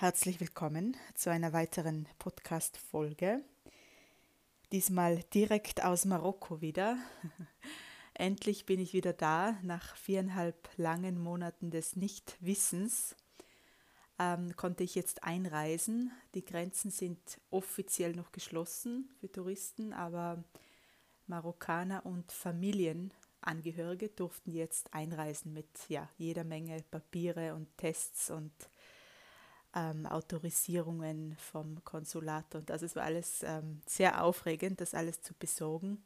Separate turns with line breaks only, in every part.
Herzlich willkommen zu einer weiteren Podcast-Folge. Diesmal direkt aus Marokko wieder. Endlich bin ich wieder da nach viereinhalb langen Monaten des Nichtwissens. Ähm, konnte ich jetzt einreisen. Die Grenzen sind offiziell noch geschlossen für Touristen, aber Marokkaner und Familienangehörige durften jetzt einreisen mit ja, jeder Menge Papiere und Tests und ähm, Autorisierungen vom Konsulat. Und das war alles ähm, sehr aufregend, das alles zu besorgen,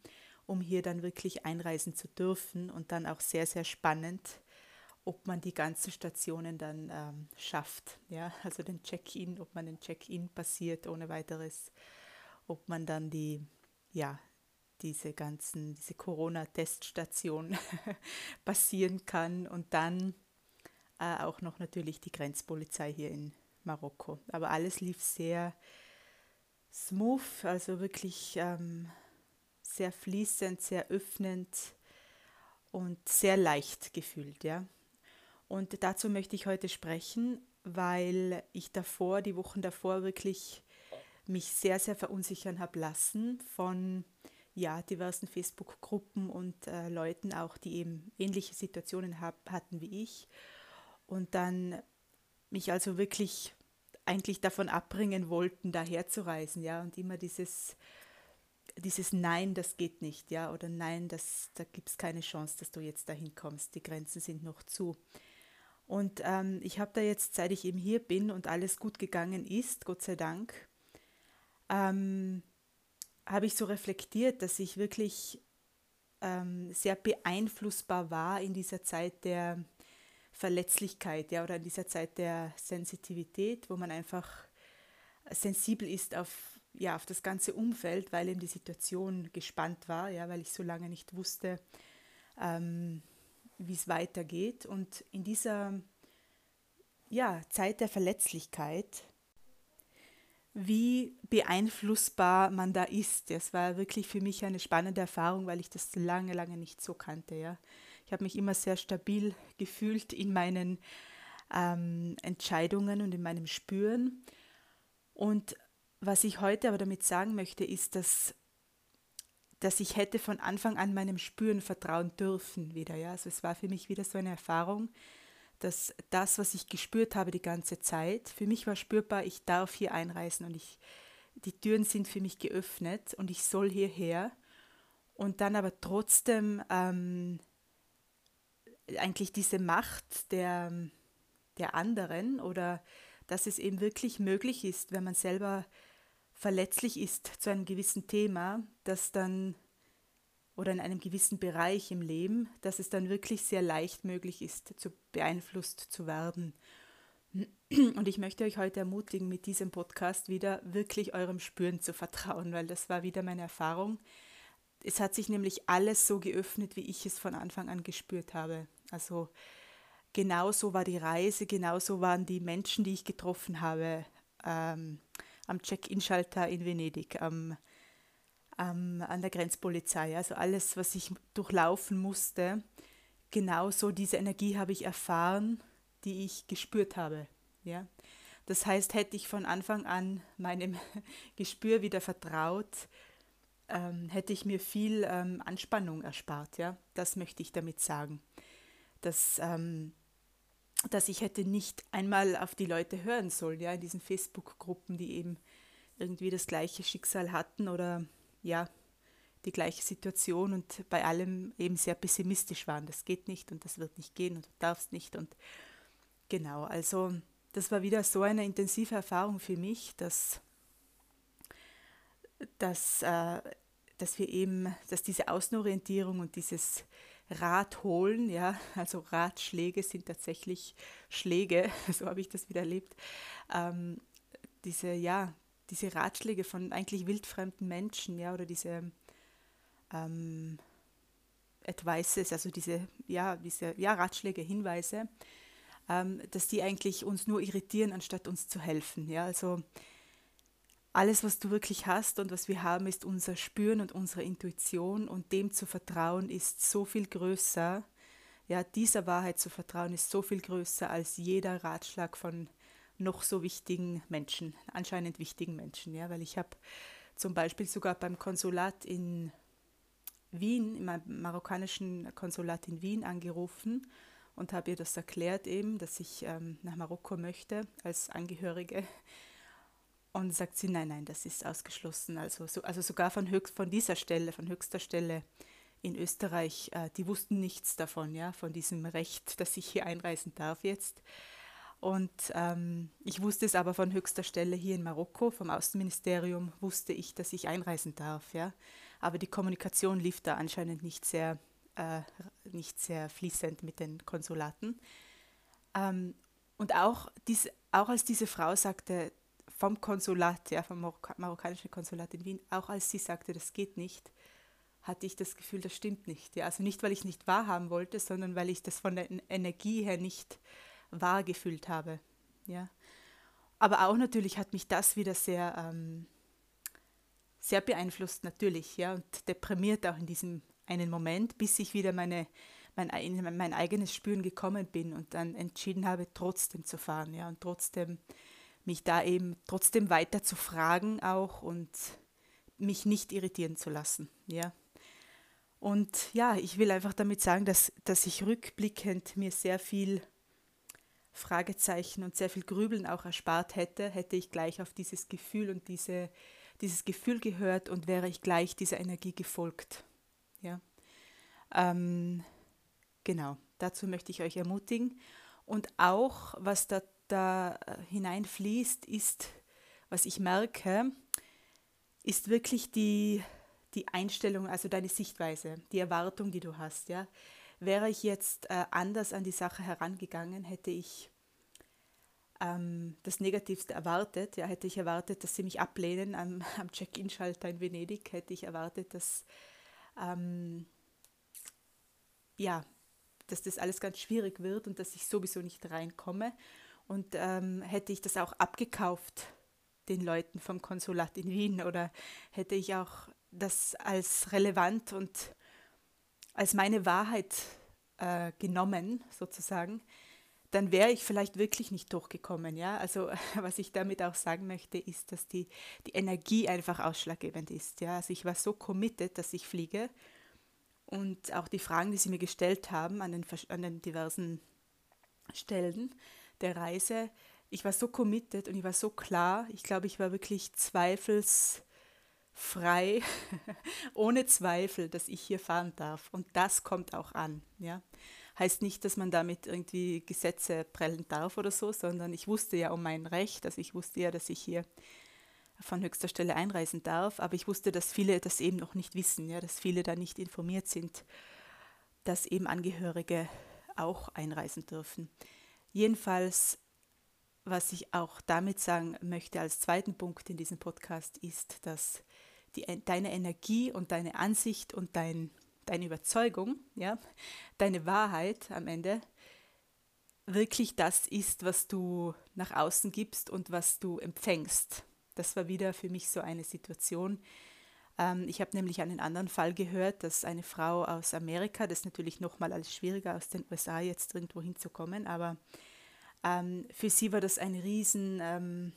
um hier dann wirklich einreisen zu dürfen und dann auch sehr, sehr spannend, ob man die ganzen Stationen dann ähm, schafft. Ja? Also den Check-in, ob man den Check-in passiert ohne weiteres, ob man dann die, ja, diese ganzen, diese Corona-Teststation passieren kann und dann äh, auch noch natürlich die Grenzpolizei hier in Marokko. Aber alles lief sehr smooth, also wirklich ähm, sehr fließend, sehr öffnend und sehr leicht gefühlt, ja. Und dazu möchte ich heute sprechen, weil ich davor, die Wochen davor wirklich mich sehr, sehr verunsichern habe lassen von ja, diversen Facebook-Gruppen und äh, Leuten auch, die eben ähnliche Situationen hab, hatten wie ich. Und dann mich also wirklich eigentlich davon abbringen wollten, daher zu reisen, ja, und immer dieses, dieses Nein, das geht nicht, ja, oder Nein, das, da gibt es keine Chance, dass du jetzt dahin kommst, die Grenzen sind noch zu. Und ähm, ich habe da jetzt, seit ich eben hier bin und alles gut gegangen ist, Gott sei Dank, ähm, habe ich so reflektiert, dass ich wirklich ähm, sehr beeinflussbar war in dieser Zeit der, Verletzlichkeit, ja, oder in dieser Zeit der Sensitivität, wo man einfach sensibel ist auf, ja, auf das ganze Umfeld, weil eben die Situation gespannt war, ja, weil ich so lange nicht wusste, ähm, wie es weitergeht. Und in dieser ja, Zeit der Verletzlichkeit, wie beeinflussbar man da ist. Das war wirklich für mich eine spannende Erfahrung, weil ich das lange, lange nicht so kannte. Ja. Ich habe mich immer sehr stabil gefühlt in meinen ähm, Entscheidungen und in meinem Spüren. Und was ich heute aber damit sagen möchte, ist, dass, dass ich hätte von Anfang an meinem Spüren vertrauen dürfen wieder. Ja? Also es war für mich wieder so eine Erfahrung, dass das, was ich gespürt habe die ganze Zeit, für mich war spürbar, ich darf hier einreisen und ich, die Türen sind für mich geöffnet und ich soll hierher. Und dann aber trotzdem ähm, eigentlich diese Macht der, der anderen oder dass es eben wirklich möglich ist, wenn man selber verletzlich ist zu einem gewissen Thema, dass dann oder in einem gewissen Bereich im Leben, dass es dann wirklich sehr leicht möglich ist, zu beeinflusst zu werden. Und ich möchte euch heute ermutigen, mit diesem Podcast wieder wirklich eurem Spüren zu vertrauen, weil das war wieder meine Erfahrung. Es hat sich nämlich alles so geöffnet, wie ich es von Anfang an gespürt habe. Also genauso war die Reise, genauso waren die Menschen, die ich getroffen habe ähm, am Check-in-Schalter in Venedig, am, am, an der Grenzpolizei. Also alles, was ich durchlaufen musste, genauso diese Energie habe ich erfahren, die ich gespürt habe. Ja? Das heißt, hätte ich von Anfang an meinem Gespür wieder vertraut, ähm, hätte ich mir viel ähm, Anspannung erspart. Ja? Das möchte ich damit sagen. Dass, ähm, dass ich hätte nicht einmal auf die Leute hören sollen, ja, in diesen Facebook-Gruppen, die eben irgendwie das gleiche Schicksal hatten oder ja, die gleiche Situation und bei allem eben sehr pessimistisch waren. Das geht nicht und das wird nicht gehen und du darfst nicht. Und genau, also das war wieder so eine intensive Erfahrung für mich, dass dass, äh, dass wir eben, dass diese Außenorientierung und dieses Rat holen, ja, also Ratschläge sind tatsächlich Schläge, so habe ich das wieder erlebt. Ähm, diese, ja, diese Ratschläge von eigentlich wildfremden Menschen, ja, oder diese ähm, Advices, also diese, ja, diese, ja, Ratschläge, Hinweise, ähm, dass die eigentlich uns nur irritieren, anstatt uns zu helfen, ja, also alles, was du wirklich hast und was wir haben, ist unser Spüren und unsere Intuition und dem zu vertrauen ist so viel größer. Ja, dieser Wahrheit zu vertrauen ist so viel größer als jeder Ratschlag von, noch so wichtigen Menschen, anscheinend wichtigen Menschen, ja, weil ich habe zum Beispiel sogar beim Konsulat in Wien, im marokkanischen Konsulat in Wien angerufen und habe ihr das erklärt eben, dass ich ähm, nach Marokko möchte als Angehörige. Und sagt sie, nein, nein, das ist ausgeschlossen. Also, so, also sogar von, höchst, von dieser Stelle, von höchster Stelle in Österreich, äh, die wussten nichts davon, ja, von diesem Recht, dass ich hier einreisen darf jetzt. Und ähm, ich wusste es aber von höchster Stelle hier in Marokko, vom Außenministerium, wusste ich, dass ich einreisen darf, ja. Aber die Kommunikation lief da anscheinend nicht sehr äh, nicht sehr fließend mit den Konsulaten. Ähm, und auch, dies, auch als diese Frau sagte, vom Konsulat, ja, vom Marok marokkanischen Konsulat in Wien, auch als sie sagte, das geht nicht, hatte ich das Gefühl, das stimmt nicht. Ja. Also nicht, weil ich nicht wahrhaben wollte, sondern weil ich das von der Energie her nicht wahr gefühlt habe. Ja. Aber auch natürlich hat mich das wieder sehr, ähm, sehr beeinflusst, natürlich, ja, und deprimiert auch in diesem einen Moment, bis ich wieder meine, mein, mein eigenes Spüren gekommen bin und dann entschieden habe, trotzdem zu fahren, ja, und trotzdem mich da eben trotzdem weiter zu fragen auch und mich nicht irritieren zu lassen, ja. Und ja, ich will einfach damit sagen, dass, dass ich rückblickend mir sehr viel Fragezeichen und sehr viel Grübeln auch erspart hätte, hätte ich gleich auf dieses Gefühl und diese, dieses Gefühl gehört und wäre ich gleich dieser Energie gefolgt. Ja. Ähm, genau, dazu möchte ich euch ermutigen. Und auch, was da, da hineinfließt, ist, was ich merke, ist wirklich die, die Einstellung, also deine Sichtweise, die Erwartung, die du hast. Ja? Wäre ich jetzt äh, anders an die Sache herangegangen, hätte ich ähm, das Negativste erwartet. Ja, hätte ich erwartet, dass sie mich ablehnen am, am Check-in-Schalter in Venedig, hätte ich erwartet, dass ähm, ja, dass das alles ganz schwierig wird und dass ich sowieso nicht reinkomme. Und ähm, hätte ich das auch abgekauft, den Leuten vom Konsulat in Wien, oder hätte ich auch das als relevant und als meine Wahrheit äh, genommen, sozusagen, dann wäre ich vielleicht wirklich nicht durchgekommen. Ja? Also was ich damit auch sagen möchte, ist, dass die, die Energie einfach ausschlaggebend ist. Ja? Also ich war so committed, dass ich fliege und auch die Fragen, die sie mir gestellt haben an den, an den diversen Stellen der Reise, ich war so committed und ich war so klar. Ich glaube, ich war wirklich zweifelsfrei, ohne Zweifel, dass ich hier fahren darf. Und das kommt auch an. Ja? Heißt nicht, dass man damit irgendwie Gesetze prellen darf oder so, sondern ich wusste ja um mein Recht, also ich wusste ja, dass ich hier von höchster Stelle einreisen darf, aber ich wusste, dass viele das eben noch nicht wissen, ja, dass viele da nicht informiert sind, dass eben Angehörige auch einreisen dürfen. Jedenfalls, was ich auch damit sagen möchte als zweiten Punkt in diesem Podcast, ist, dass die, deine Energie und deine Ansicht und dein deine Überzeugung, ja, deine Wahrheit am Ende wirklich das ist, was du nach außen gibst und was du empfängst. Das war wieder für mich so eine Situation. Ähm, ich habe nämlich einen anderen Fall gehört, dass eine Frau aus Amerika, das ist natürlich nochmal alles schwieriger, aus den USA jetzt irgendwo hinzukommen, aber ähm, für sie war das ein riesen ähm,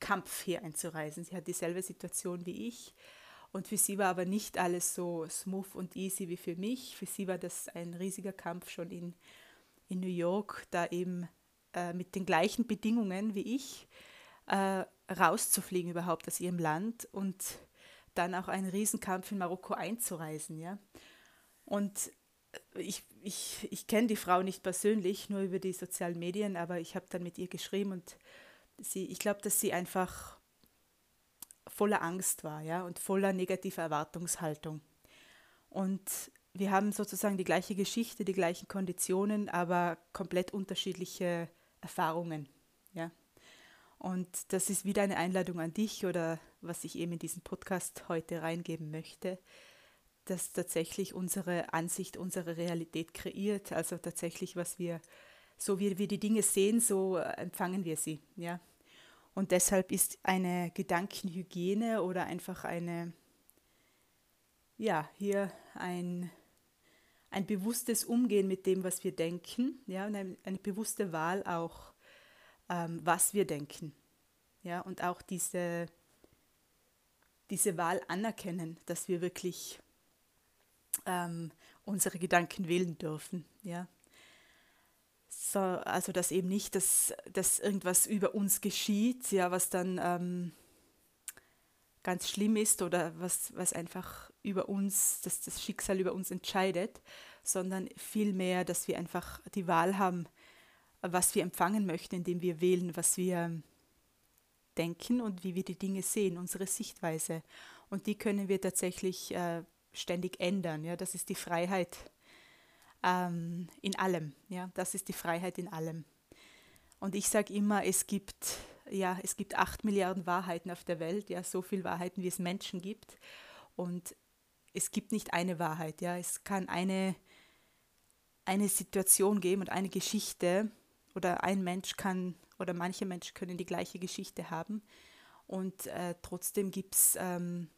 Kampf hier einzureisen. Sie hat dieselbe Situation wie ich und für sie war aber nicht alles so smooth und easy wie für mich. Für sie war das ein riesiger Kampf schon in, in New York, da eben äh, mit den gleichen Bedingungen wie ich äh, rauszufliegen überhaupt aus ihrem Land und dann auch einen Riesenkampf in Marokko einzureisen. Ja? Und ich, ich, ich kenne die Frau nicht persönlich, nur über die sozialen Medien, aber ich habe dann mit ihr geschrieben und sie, ich glaube, dass sie einfach voller Angst war ja, und voller negativer Erwartungshaltung. Und wir haben sozusagen die gleiche Geschichte, die gleichen Konditionen, aber komplett unterschiedliche Erfahrungen. Ja. Und das ist wieder eine Einladung an dich oder was ich eben in diesen Podcast heute reingeben möchte, dass tatsächlich unsere Ansicht unsere Realität kreiert. Also tatsächlich, was wir, so wie wir die Dinge sehen, so empfangen wir sie. Ja. Und deshalb ist eine Gedankenhygiene oder einfach eine, ja, hier ein, ein bewusstes Umgehen mit dem, was wir denken, ja, und eine, eine bewusste Wahl auch ähm, was wir denken. Ja, und auch diese, diese Wahl anerkennen, dass wir wirklich ähm, unsere Gedanken wählen dürfen. Ja. So, also dass eben nicht, dass, dass irgendwas über uns geschieht, ja, was dann ähm, ganz schlimm ist oder was, was einfach über uns, dass das Schicksal über uns entscheidet, sondern vielmehr, dass wir einfach die Wahl haben, was wir empfangen möchten, indem wir wählen, was wir denken und wie wir die Dinge sehen, unsere Sichtweise. Und die können wir tatsächlich äh, ständig ändern. Ja? Das ist die Freiheit ähm, in allem. Ja? Das ist die Freiheit in allem. Und ich sage immer, es gibt, ja, es gibt acht Milliarden Wahrheiten auf der Welt, ja, so viele Wahrheiten, wie es Menschen gibt. Und es gibt nicht eine Wahrheit. Ja? Es kann eine, eine Situation geben und eine Geschichte oder ein Mensch kann oder manche Menschen können die gleiche Geschichte haben. Und äh, trotzdem gibt es ähm,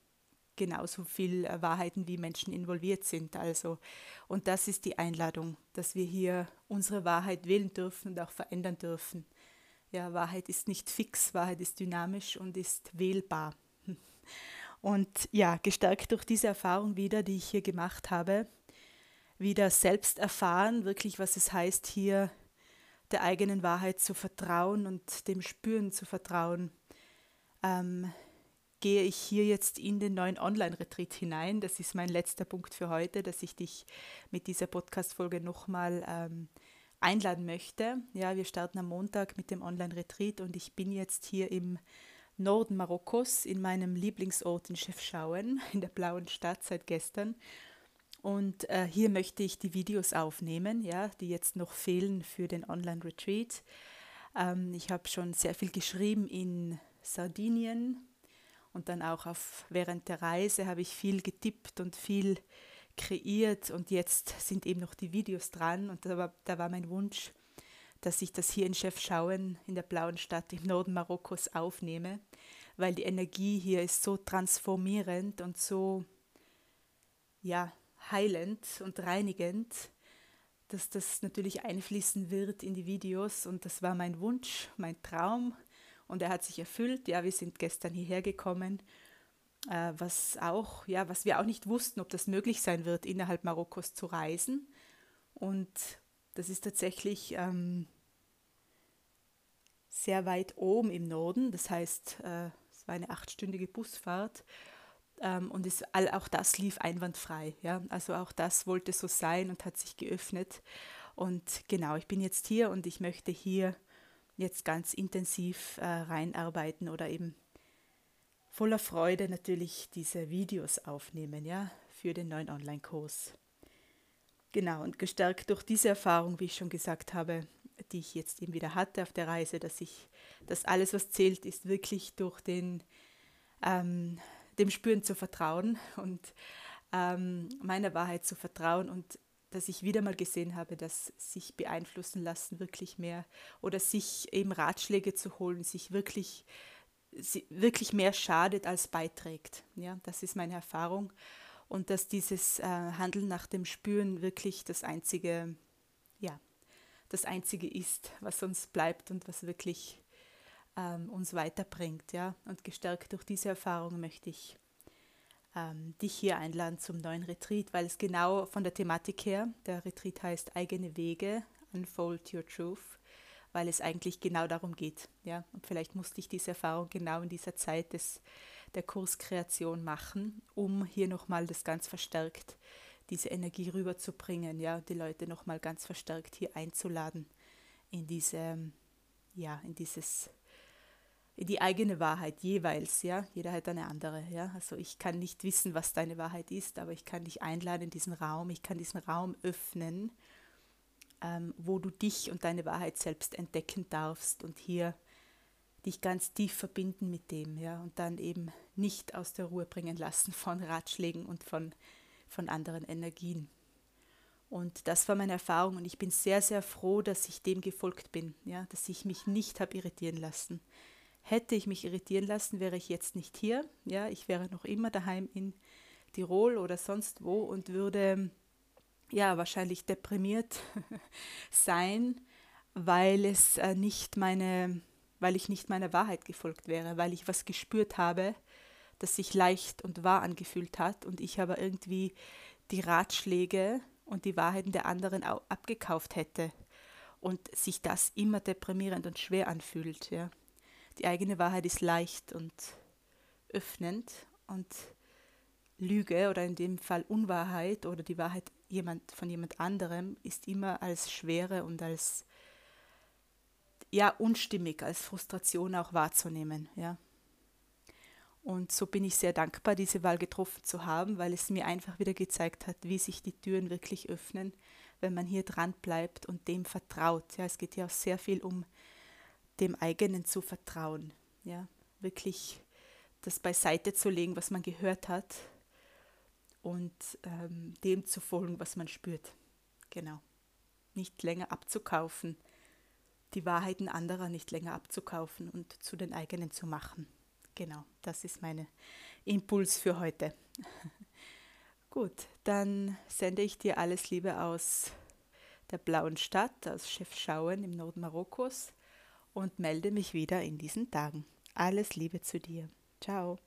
genauso viel äh, Wahrheiten, wie Menschen involviert sind. Also, und das ist die Einladung, dass wir hier unsere Wahrheit wählen dürfen und auch verändern dürfen. Ja, Wahrheit ist nicht fix, Wahrheit ist dynamisch und ist wählbar. Und ja, gestärkt durch diese Erfahrung wieder, die ich hier gemacht habe, wieder selbst erfahren, wirklich, was es heißt, hier der eigenen Wahrheit zu vertrauen und dem Spüren zu vertrauen. Ähm, gehe ich hier jetzt in den neuen Online-Retreat hinein. Das ist mein letzter Punkt für heute, dass ich dich mit dieser Podcast-Folge nochmal ähm, einladen möchte. Ja, wir starten am Montag mit dem Online-Retreat und ich bin jetzt hier im Norden Marokkos in meinem Lieblingsort in Chefschauen, in der blauen Stadt seit gestern. Und äh, hier möchte ich die Videos aufnehmen, ja, die jetzt noch fehlen für den Online-Retreat. Ähm, ich habe schon sehr viel geschrieben in Sardinien, und dann auch auf, während der Reise habe ich viel getippt und viel kreiert und jetzt sind eben noch die Videos dran und da war, da war mein Wunsch, dass ich das hier in Chefschauen in der blauen Stadt im Norden Marokkos aufnehme, weil die Energie hier ist so transformierend und so ja, heilend und reinigend, dass das natürlich einfließen wird in die Videos und das war mein Wunsch, mein Traum und er hat sich erfüllt. Ja, wir sind gestern hierher gekommen, äh, was auch, ja, was wir auch nicht wussten, ob das möglich sein wird, innerhalb Marokkos zu reisen. Und das ist tatsächlich ähm, sehr weit oben im Norden. Das heißt, äh, es war eine achtstündige Busfahrt. Ähm, und es, all, auch das lief einwandfrei. Ja? Also auch das wollte so sein und hat sich geöffnet. Und genau, ich bin jetzt hier und ich möchte hier jetzt ganz intensiv äh, reinarbeiten oder eben voller Freude natürlich diese Videos aufnehmen, ja, für den neuen Online-Kurs. Genau, und gestärkt durch diese Erfahrung, wie ich schon gesagt habe, die ich jetzt eben wieder hatte auf der Reise, dass ich, dass alles, was zählt, ist wirklich durch den, ähm, dem Spüren zu vertrauen und ähm, meiner Wahrheit zu vertrauen und dass ich wieder mal gesehen habe, dass sich beeinflussen lassen wirklich mehr oder sich eben Ratschläge zu holen, sich wirklich, wirklich mehr schadet als beiträgt. Ja, das ist meine Erfahrung. Und dass dieses äh, Handeln nach dem Spüren wirklich das einzige, ja, das einzige ist, was uns bleibt und was wirklich ähm, uns weiterbringt. Ja? Und gestärkt durch diese Erfahrung möchte ich ähm, dich hier einladen zum neuen Retreat, weil es genau von der Thematik her, der Retreat heißt eigene Wege, Unfold Your Truth, weil es eigentlich genau darum geht. Ja? Und vielleicht musste ich diese Erfahrung genau in dieser Zeit des, der Kurskreation machen, um hier nochmal das ganz verstärkt, diese Energie rüberzubringen, ja, die Leute nochmal ganz verstärkt hier einzuladen in diese, ja, in dieses die eigene Wahrheit jeweils, ja. Jeder hat eine andere, ja. Also ich kann nicht wissen, was deine Wahrheit ist, aber ich kann dich einladen in diesen Raum, ich kann diesen Raum öffnen, ähm, wo du dich und deine Wahrheit selbst entdecken darfst und hier dich ganz tief verbinden mit dem, ja, und dann eben nicht aus der Ruhe bringen lassen von Ratschlägen und von, von anderen Energien. Und das war meine Erfahrung und ich bin sehr, sehr froh, dass ich dem gefolgt bin, ja, dass ich mich nicht habe irritieren lassen Hätte ich mich irritieren lassen, wäre ich jetzt nicht hier. Ja, ich wäre noch immer daheim in Tirol oder sonst wo und würde ja wahrscheinlich deprimiert sein, weil es äh, nicht meine, weil ich nicht meiner Wahrheit gefolgt wäre, weil ich was gespürt habe, das sich leicht und wahr angefühlt hat und ich aber irgendwie die Ratschläge und die Wahrheiten der anderen abgekauft hätte und sich das immer deprimierend und schwer anfühlt. Ja. Die eigene Wahrheit ist leicht und öffnend und Lüge oder in dem Fall Unwahrheit oder die Wahrheit jemand, von jemand anderem ist immer als Schwere und als ja unstimmig, als Frustration auch wahrzunehmen. Ja. Und so bin ich sehr dankbar, diese Wahl getroffen zu haben, weil es mir einfach wieder gezeigt hat, wie sich die Türen wirklich öffnen, wenn man hier dran bleibt und dem vertraut. Ja, es geht ja auch sehr viel um dem eigenen zu vertrauen. Ja, wirklich das beiseite zu legen, was man gehört hat und ähm, dem zu folgen, was man spürt. Genau. Nicht länger abzukaufen, die Wahrheiten anderer nicht länger abzukaufen und zu den eigenen zu machen. Genau, das ist mein Impuls für heute. Gut, dann sende ich dir alles Liebe aus der blauen Stadt, aus Chefschauen im Norden Marokkos und melde mich wieder in diesen Tagen. Alles Liebe zu dir. Ciao.